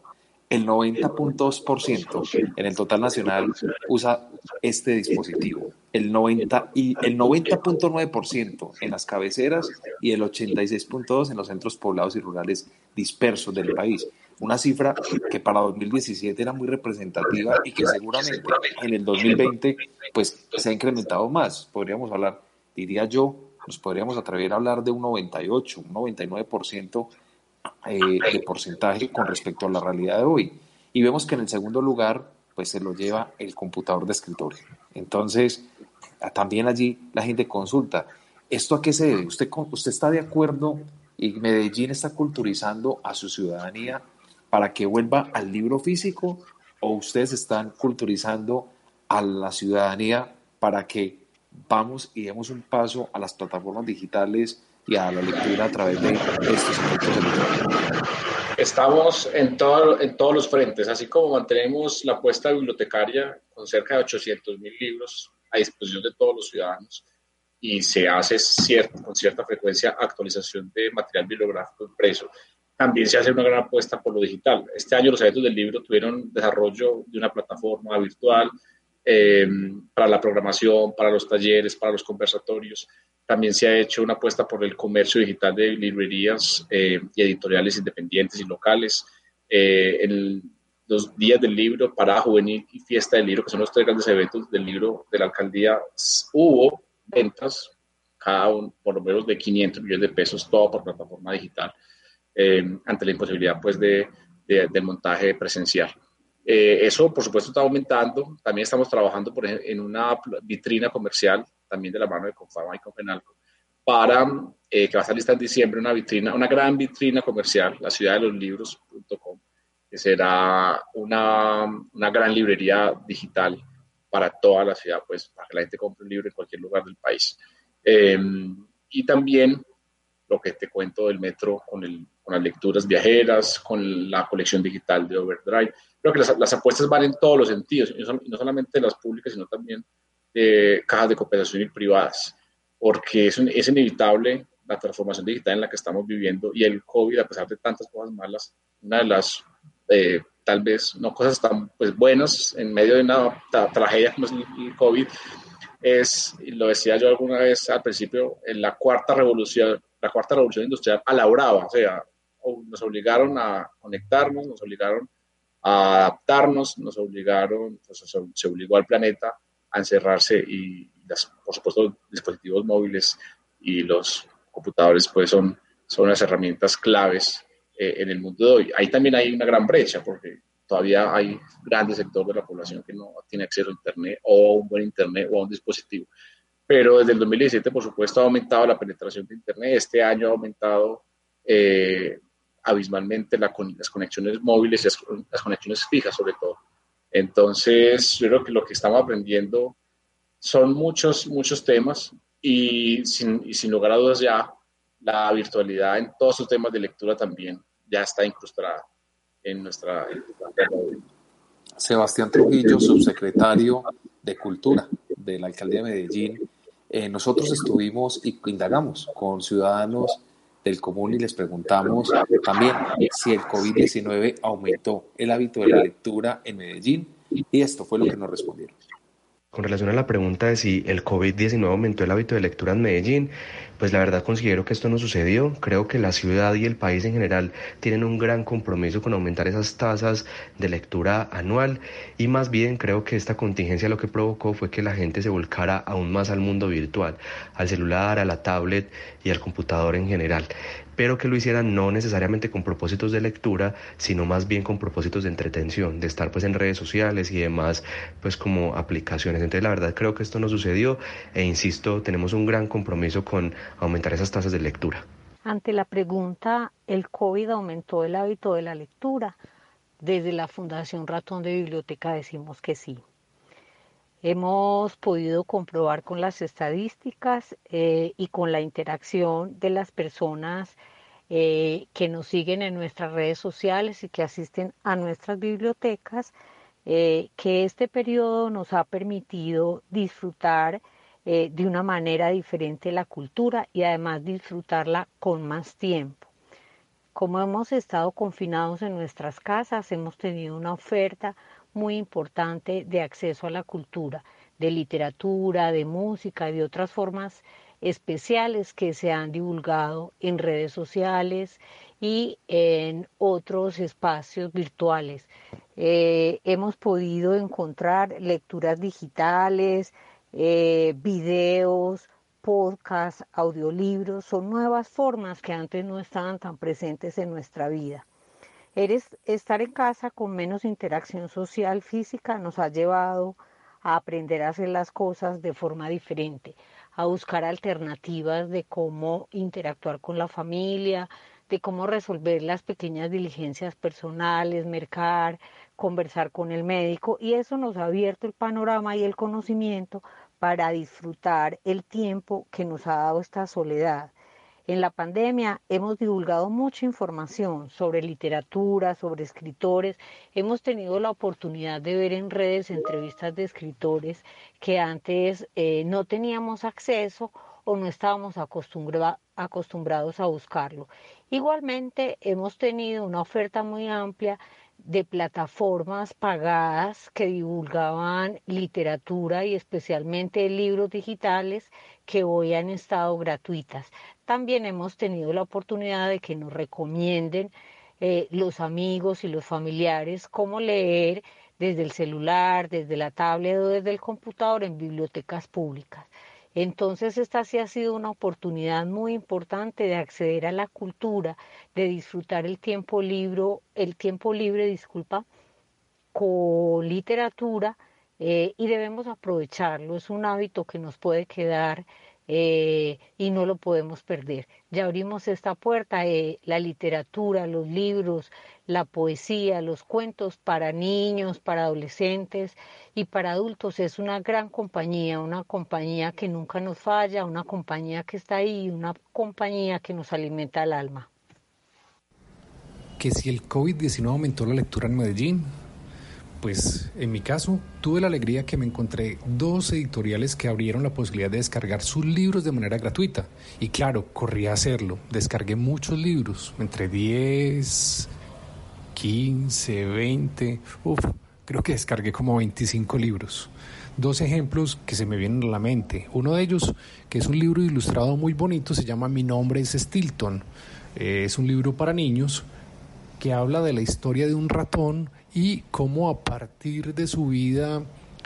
B: el 90.2% en el total nacional usa este dispositivo, el 90 y el 90.9% en las cabeceras y el 86.2 en los centros poblados y rurales dispersos del país. Una cifra que para 2017 era muy representativa y que seguramente en el 2020 pues se ha incrementado más. Podríamos hablar, diría yo, nos podríamos atrever a hablar de un 98, un 99% eh, de porcentaje con respecto a la realidad de hoy. Y vemos que en el segundo lugar, pues se lo lleva el computador de escritorio. Entonces, también allí la gente consulta, ¿esto a qué se debe? ¿Usted, usted está de acuerdo y Medellín está culturizando a su ciudadanía para que vuelva al libro físico o ustedes están culturizando a la ciudadanía para que vamos y demos un paso a las plataformas digitales y a la lectura a través de estos efectos electrónicos?
F: Estamos en, todo, en todos los frentes, así como mantenemos la apuesta bibliotecaria con cerca de 800 mil libros a disposición de todos los ciudadanos y se hace con cierta frecuencia actualización de material bibliográfico impreso. También se hace una gran apuesta por lo digital. Este año los eventos del libro tuvieron desarrollo de una plataforma virtual eh, para la programación, para los talleres, para los conversatorios. También se ha hecho una apuesta por el comercio digital de librerías eh, y editoriales independientes y locales. Eh, en los días del libro, Parada Juvenil y Fiesta del Libro, que son los tres grandes eventos del libro de la alcaldía, hubo ventas, cada uno por lo menos de 500 millones de pesos, todo por plataforma digital, eh, ante la imposibilidad pues, de, del montaje presencial. Eso, por supuesto, está aumentando. También estamos trabajando por en una vitrina comercial también de la mano de Confama y Confenalco, para eh, que va a estar lista en diciembre una vitrina, una gran vitrina comercial, la ciudad de los libros.com, que será una, una, gran librería digital para toda la ciudad, pues para que la gente compre un libro en cualquier lugar del país. Em, y también lo que te cuento del metro con, el, con, las lecturas viajeras, con la colección digital de Overdrive. Creo que las, las apuestas van en todos los sentidos, no solamente las públicas, sino también de cajas de cooperación y privadas, porque es, es inevitable la transformación digital en la que estamos viviendo y el COVID, a pesar de tantas cosas malas, una de las, eh, tal vez, no cosas tan pues, buenas en medio de una tragedia como es el COVID, es, y lo decía yo alguna vez al principio, en la cuarta revolución, la cuarta revolución industrial a la brava, o sea, nos obligaron a conectarnos, nos obligaron a adaptarnos, nos obligaron, se obligó al planeta a encerrarse y, por supuesto, los dispositivos móviles y los computadores pues son, son las herramientas claves eh, en el mundo de hoy. Ahí también hay una gran brecha porque todavía hay grandes sectores de la población que no tiene acceso a Internet o a un buen Internet o a un dispositivo. Pero desde el 2017, por supuesto, ha aumentado la penetración de Internet. Este año ha aumentado eh, abismalmente la, las conexiones móviles y las conexiones fijas, sobre todo. Entonces, yo creo que lo que estamos aprendiendo son muchos, muchos temas y sin, y sin lugar a dudas ya la virtualidad en todos sus temas de lectura también ya está incrustada en nuestra...
B: Sebastián Trujillo, subsecretario de Cultura de la Alcaldía de Medellín. Eh, nosotros estuvimos y indagamos con ciudadanos del común y les preguntamos también si el COVID-19 aumentó el hábito de la lectura en Medellín y esto fue lo que nos respondieron.
G: Con relación a la pregunta de si el COVID-19 aumentó el hábito de lectura en Medellín, pues la verdad considero que esto no sucedió. Creo que la ciudad y el país en general tienen un gran compromiso con aumentar esas tasas de lectura anual y más bien creo que esta contingencia lo que provocó fue que la gente se volcara aún más al mundo virtual, al celular, a la tablet y al computador en general pero que lo hicieran no necesariamente con propósitos de lectura, sino más bien con propósitos de entretención, de estar pues en redes sociales y demás, pues como aplicaciones. Entonces la verdad creo que esto no sucedió e insisto, tenemos un gran compromiso con aumentar esas tasas de lectura.
H: Ante la pregunta, ¿el COVID aumentó el hábito de la lectura? Desde la Fundación Ratón de Biblioteca decimos que sí. Hemos podido comprobar con las estadísticas eh, y con la interacción de las personas eh, que nos siguen en nuestras redes sociales y que asisten a nuestras bibliotecas, eh, que este periodo nos ha permitido disfrutar de una manera diferente la cultura y además disfrutarla con más tiempo. Como hemos estado confinados en nuestras casas, hemos tenido una oferta muy importante de acceso a la cultura, de literatura, de música y de otras formas especiales que se han divulgado en redes sociales y en otros espacios virtuales. Eh, hemos podido encontrar lecturas digitales, eh, videos, podcasts, audiolibros, son nuevas formas que antes no estaban tan presentes en nuestra vida. Eres, estar en casa con menos interacción social física nos ha llevado a aprender a hacer las cosas de forma diferente, a buscar alternativas de cómo interactuar con la familia, de cómo resolver las pequeñas diligencias personales, mercar, conversar con el médico y eso nos ha abierto el panorama y el conocimiento para disfrutar el tiempo que nos ha dado esta soledad. En la pandemia hemos divulgado mucha información sobre literatura, sobre escritores. Hemos tenido la oportunidad de ver en redes entrevistas de escritores que antes eh, no teníamos acceso o no estábamos acostumbrados a buscarlo. Igualmente hemos tenido una oferta muy amplia de plataformas pagadas que divulgaban literatura y especialmente libros digitales que hoy han estado gratuitas. También hemos tenido la oportunidad de que nos recomienden eh, los amigos y los familiares cómo leer desde el celular, desde la tablet o desde el computador en bibliotecas públicas. Entonces esta sí ha sido una oportunidad muy importante de acceder a la cultura, de disfrutar el tiempo libre, el tiempo libre, disculpa, con literatura eh, y debemos aprovecharlo. Es un hábito que nos puede quedar eh, y no lo podemos perder. Ya abrimos esta puerta, eh, la literatura, los libros, la poesía, los cuentos para niños, para adolescentes y para adultos es una gran compañía, una compañía que nunca nos falla, una compañía que está ahí, una compañía que nos alimenta el alma.
I: Que si el COVID-19 aumentó la lectura en Medellín, pues en mi caso tuve la alegría que me encontré dos editoriales que abrieron la posibilidad de descargar sus libros de manera gratuita. Y claro, corrí a hacerlo. Descargué muchos libros, entre 10, 15, 20. Uf, creo que descargué como 25 libros. Dos ejemplos que se me vienen a la mente. Uno de ellos, que es un libro ilustrado muy bonito, se llama Mi nombre es Stilton. Eh, es un libro para niños que habla de la historia de un ratón y cómo a partir de su vida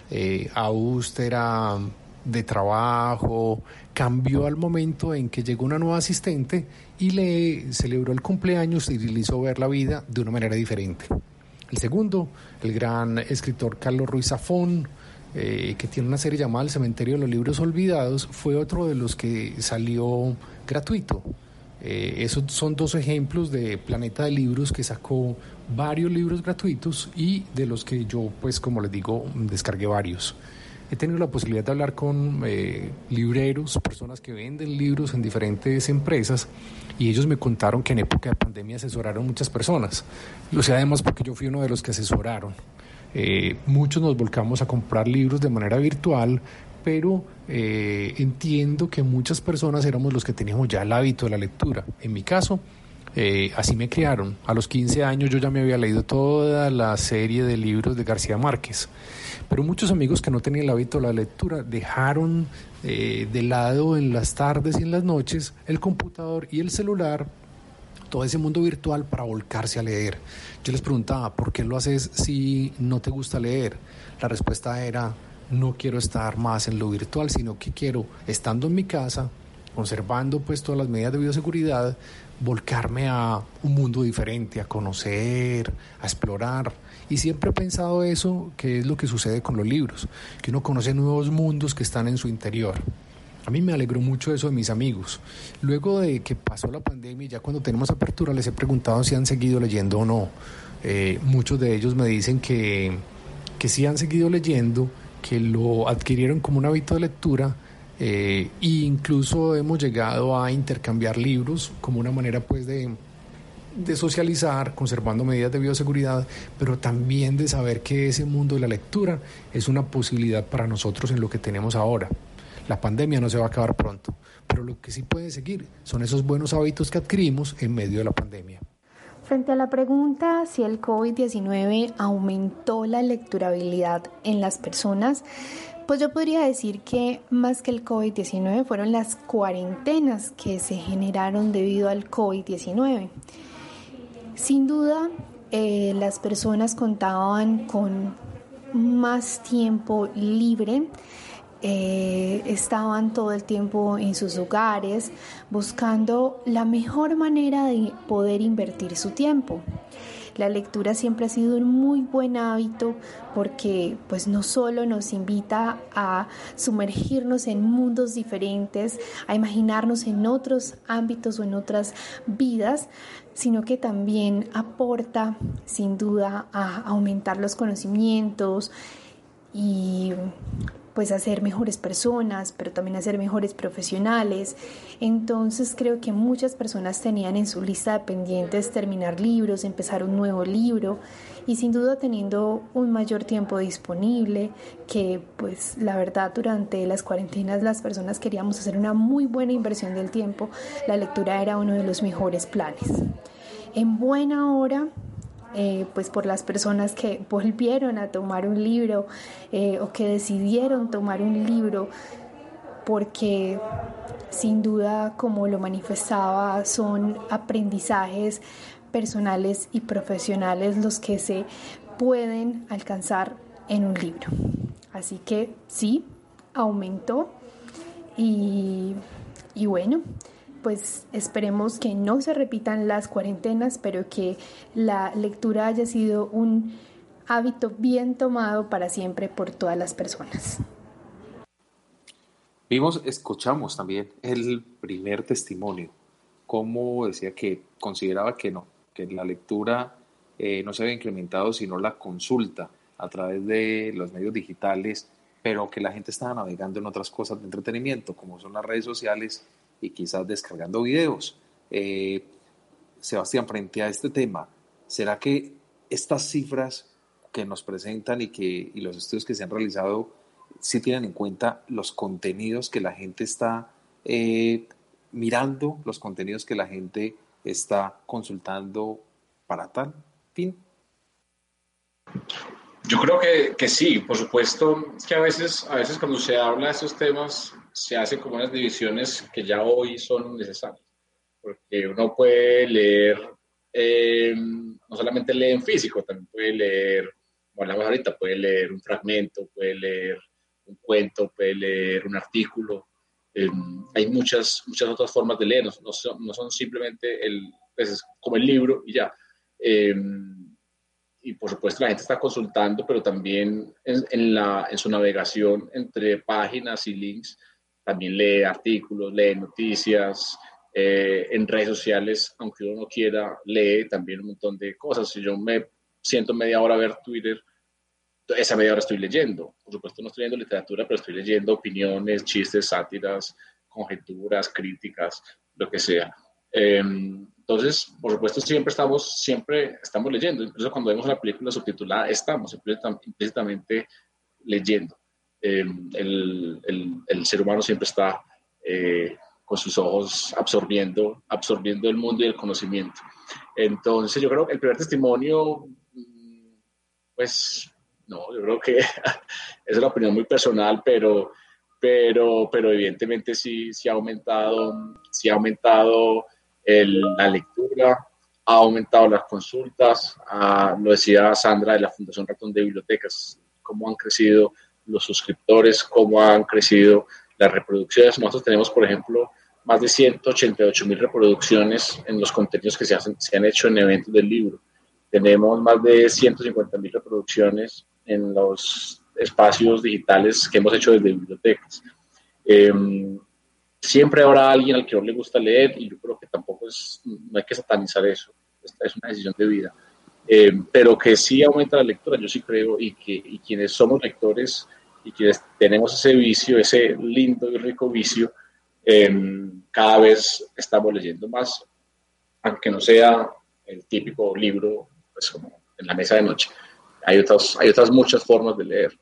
I: eh, austera, de trabajo, cambió al momento en que llegó una nueva asistente y le celebró el cumpleaños y le hizo ver la vida de una manera diferente. El segundo, el gran escritor Carlos Ruiz Zafón, eh, que tiene una serie llamada El Cementerio de los Libros Olvidados, fue otro de los que salió gratuito. Eh, esos son dos ejemplos de Planeta de Libros que sacó varios libros gratuitos y de los que yo, pues como les digo, descargué varios. He tenido la posibilidad de hablar con eh, libreros, personas que venden libros en diferentes empresas y ellos me contaron que en época de pandemia asesoraron muchas personas. Lo sé además porque yo fui uno de los que asesoraron. Eh, muchos nos volcamos a comprar libros de manera virtual, pero eh, entiendo que muchas personas éramos los que teníamos ya el hábito de la lectura. En mi caso, eh, así me criaron. A los 15 años yo ya me había leído toda la serie de libros de García Márquez. Pero muchos amigos que no tenían el hábito de la lectura dejaron eh, de lado en las tardes y en las noches el computador y el celular, todo ese mundo virtual para volcarse a leer. Yo les preguntaba, ¿por qué lo haces si no te gusta leer? La respuesta era, no quiero estar más en lo virtual, sino que quiero, estando en mi casa, conservando pues todas las medidas de bioseguridad, volcarme a un mundo diferente, a conocer, a explorar. Y siempre he pensado eso, que es lo que sucede con los libros, que uno conoce nuevos mundos que están en su interior. A mí me alegró mucho eso de mis amigos. Luego de que pasó la pandemia ya cuando tenemos apertura les he preguntado si han seguido leyendo o no. Eh, muchos de ellos me dicen que, que sí han seguido leyendo, que lo adquirieron como un hábito de lectura eh, e incluso hemos llegado a intercambiar libros como una manera pues de, de socializar, conservando medidas de bioseguridad, pero también de saber que ese mundo de la lectura es una posibilidad para nosotros en lo que tenemos ahora. La pandemia no se va a acabar pronto, pero lo que sí puede seguir son esos buenos hábitos que adquirimos en medio de la pandemia.
J: Frente a la pregunta si el COVID-19 aumentó la lecturabilidad en las personas, pues yo podría decir que más que el COVID-19 fueron las cuarentenas que se generaron debido al COVID-19. Sin duda, eh, las personas contaban con más tiempo libre, eh, estaban todo el tiempo en sus hogares buscando la mejor manera de poder invertir su tiempo. La lectura siempre ha sido un muy buen hábito porque pues no solo nos invita a sumergirnos en mundos diferentes, a imaginarnos en otros ámbitos o en otras vidas, sino que también aporta sin duda a aumentar los conocimientos y pues a ser mejores personas, pero también a ser mejores profesionales. Entonces creo que muchas personas tenían en su lista de pendientes terminar libros, empezar un nuevo libro y sin duda teniendo un mayor tiempo disponible, que pues la verdad durante las cuarentenas las personas queríamos hacer una muy buena inversión del tiempo, la lectura era uno de los mejores planes. En buena hora eh, pues por las personas que volvieron a tomar un libro eh, o que decidieron tomar un libro porque sin duda como lo manifestaba son aprendizajes personales y profesionales los que se pueden alcanzar en un libro. Así que sí, aumentó y, y bueno, pues esperemos que no se repitan las cuarentenas, pero que la lectura haya sido un hábito bien tomado para siempre por todas las personas.
B: Vimos, escuchamos también el primer testimonio, como decía que consideraba que no, que la lectura eh, no se había incrementado, sino la consulta a través de los medios digitales, pero que la gente estaba navegando en otras cosas de entretenimiento, como son las redes sociales y quizás descargando videos. Eh, Sebastián, frente a este tema, ¿será que estas cifras que nos presentan y, que, y los estudios que se han realizado sí tienen en cuenta los contenidos que la gente está eh, mirando, los contenidos que la gente está consultando para tal fin?
F: Yo creo que, que, sí, por supuesto, es que a veces, a veces cuando se habla de estos temas se hacen como unas divisiones que ya hoy son necesarias, porque uno puede leer, eh, no solamente lee en físico, también puede leer, como hablamos ahorita, puede leer un fragmento, puede leer un cuento, puede leer un artículo, eh, hay muchas, muchas otras formas de leer, no, son, no son, simplemente el, pues, como el libro y ya. Eh, y por supuesto la gente está consultando, pero también en, la, en su navegación entre páginas y links, también lee artículos, lee noticias, eh, en redes sociales, aunque uno no quiera, lee también un montón de cosas. Si yo me siento media hora a ver Twitter, esa media hora estoy leyendo. Por supuesto no estoy leyendo literatura, pero estoy leyendo opiniones, chistes, sátiras, conjeturas, críticas, lo que sea. Em, entonces, por supuesto, siempre estamos, siempre estamos leyendo. Incluso cuando vemos una película subtitulada, estamos implícitamente leyendo. Em, el, el, ser humano siempre está eh, con sus ojos absorbiendo, absorbiendo el mundo y el conocimiento. Entonces, yo creo que el primer testimonio, mm, pues, no, yo creo que es una opinión muy personal, pero, pero, pero evidentemente sí, sí ha aumentado, sí ha aumentado la lectura, ha aumentado las consultas, lo decía Sandra de la Fundación Ratón de Bibliotecas, cómo han crecido los suscriptores, cómo han crecido las reproducciones. Nosotros tenemos, por ejemplo, más de 188 mil reproducciones en los contenidos que se, hacen, se han hecho en eventos del libro. Tenemos más de 150 mil reproducciones en los espacios digitales que hemos hecho desde bibliotecas. Em, siempre habrá alguien al que no le gusta leer y yo creo que tampoco es, no hay que satanizar eso. Esta es una decisión de vida. Eh, pero que sí aumenta la lectura, yo sí creo, y que y quienes somos lectores y quienes tenemos ese vicio, ese lindo y rico vicio, em, cada vez estamos leyendo más, aunque no sea el típico libro, pues como en la mesa de noche. Hay otras, hay otras muchas formas de leer.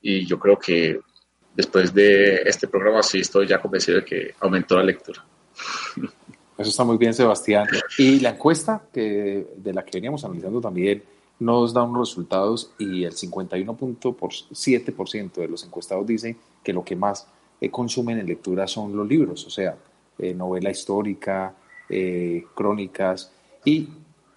F: Y yo creo que después de este programa sí estoy ya convencido de que aumentó la lectura.
B: Eso está muy bien, Sebastián. Y la encuesta que, de la que veníamos analizando también nos da unos resultados y el 51.7% de los encuestados dicen que lo que más eh, consumen en lectura son los libros, o sea, eh, novela histórica, eh, crónicas, y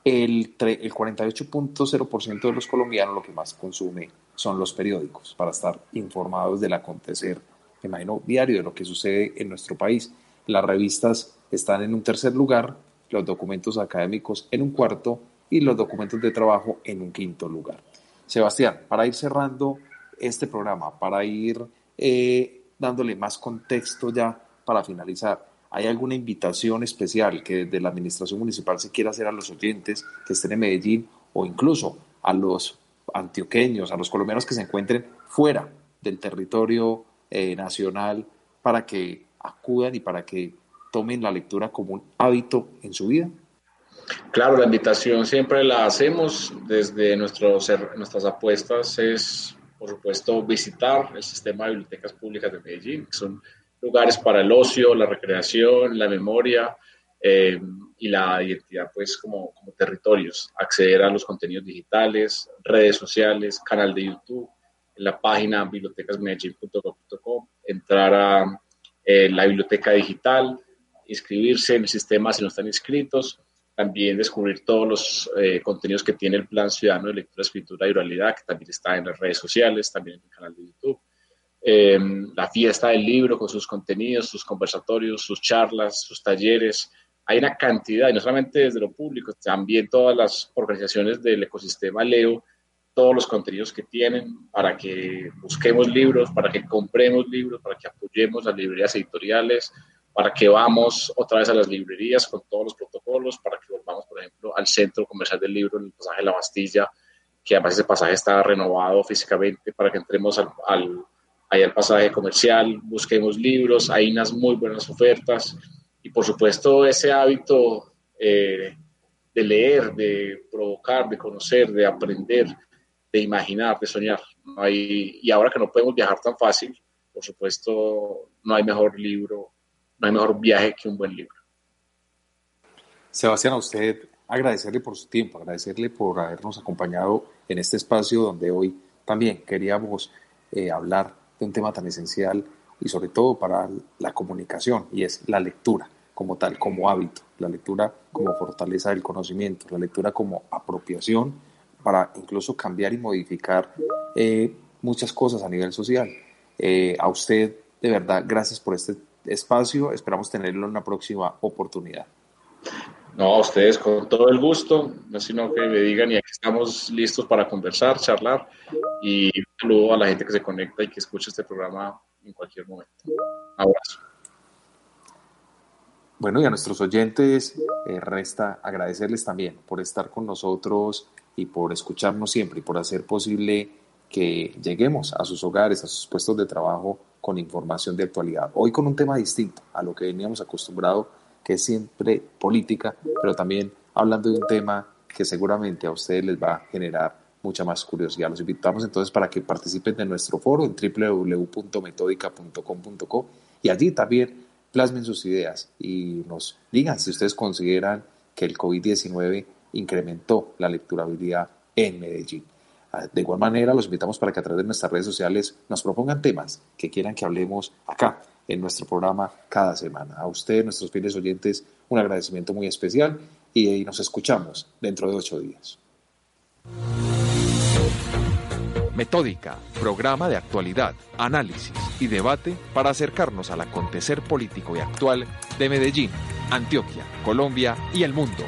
B: el, el 48.0% de los colombianos lo que más consume son los periódicos para estar informados del acontecer, imagino, diario de lo que sucede en nuestro país. Las revistas están en un tercer lugar, los documentos académicos en un cuarto y los documentos de trabajo en un quinto lugar. Sebastián, para ir cerrando este programa, para ir eh, dándole más contexto ya para finalizar, ¿hay alguna invitación especial que desde la Administración Municipal se quiera hacer a los oyentes que estén en Medellín o incluso a los antioqueños, a los colombianos que se encuentren fuera del territorio eh, nacional para que acudan y para que tomen la lectura como un hábito en su vida?
F: Claro, la invitación siempre la hacemos desde nuestros, nuestras apuestas es, por supuesto, visitar el sistema de bibliotecas públicas de Medellín, que son lugares para el ocio, la recreación, la memoria eh, y la identidad, pues, como, como territorios. Acceder a los contenidos digitales, redes sociales, canal de YouTube, en la página bibliotecasmedellín.com, entrar a eh, la biblioteca digital, inscribirse en el sistema si no están inscritos, también descubrir todos los eh, contenidos que tiene el Plan Ciudadano de Lectura, Escritura y Oralidad, que también está en las redes sociales, también en el canal de YouTube. Eh, la fiesta del libro con sus contenidos, sus conversatorios, sus charlas, sus talleres. Hay una cantidad, y no solamente desde lo público, también todas las organizaciones del ecosistema Leo, todos los contenidos que tienen para que busquemos libros, para que compremos libros, para que apoyemos las librerías editoriales, para que vamos otra vez a las librerías con todos los protocolos, para que volvamos, por ejemplo, al centro comercial del libro en el pasaje de la Bastilla, que además ese pasaje está renovado físicamente, para que entremos al, al, ahí al pasaje comercial, busquemos libros, hay unas muy buenas ofertas y por supuesto ese hábito eh, de leer, de provocar, de conocer, de aprender, de imaginar, de soñar. y ahora que no podemos viajar tan fácil, por supuesto, no hay mejor libro no hay mejor viaje que un buen libro.
B: Sebastián, a usted agradecerle por su tiempo, agradecerle por habernos acompañado en este espacio donde hoy también queríamos eh, hablar de un tema tan esencial y sobre todo para la comunicación, y es la lectura como tal, como hábito, la lectura como fortaleza del conocimiento, la lectura como apropiación para incluso cambiar y modificar eh, muchas cosas a nivel social. Eh, a usted, de verdad, gracias por este espacio. Esperamos tenerlo en una próxima oportunidad.
F: No, a ustedes con todo el gusto, no sino que me digan y aquí estamos listos para conversar, charlar y un saludo a la gente que se conecta y que escucha este programa en cualquier momento. abrazo.
B: Bueno, y a nuestros oyentes eh, resta agradecerles también por estar con nosotros y por escucharnos siempre y por hacer posible que lleguemos a sus hogares, a sus puestos de trabajo con información de actualidad. Hoy con un tema distinto a lo que veníamos acostumbrado, que es siempre política, pero también hablando de un tema que seguramente a ustedes les va a generar mucha más curiosidad. Los invitamos entonces para que participen de nuestro foro en www.metódica.com.co y allí también plasmen sus ideas y nos digan si ustedes consideran que el COVID-19 incrementó la lecturabilidad en Medellín. De igual manera, los invitamos para que a través de nuestras redes sociales nos propongan temas que quieran que hablemos acá en nuestro programa cada semana. A ustedes, nuestros fieles oyentes, un agradecimiento muy especial y nos escuchamos dentro de ocho días.
A: Metódica, programa de actualidad, análisis y debate para acercarnos al acontecer político y actual de Medellín, Antioquia, Colombia y el mundo.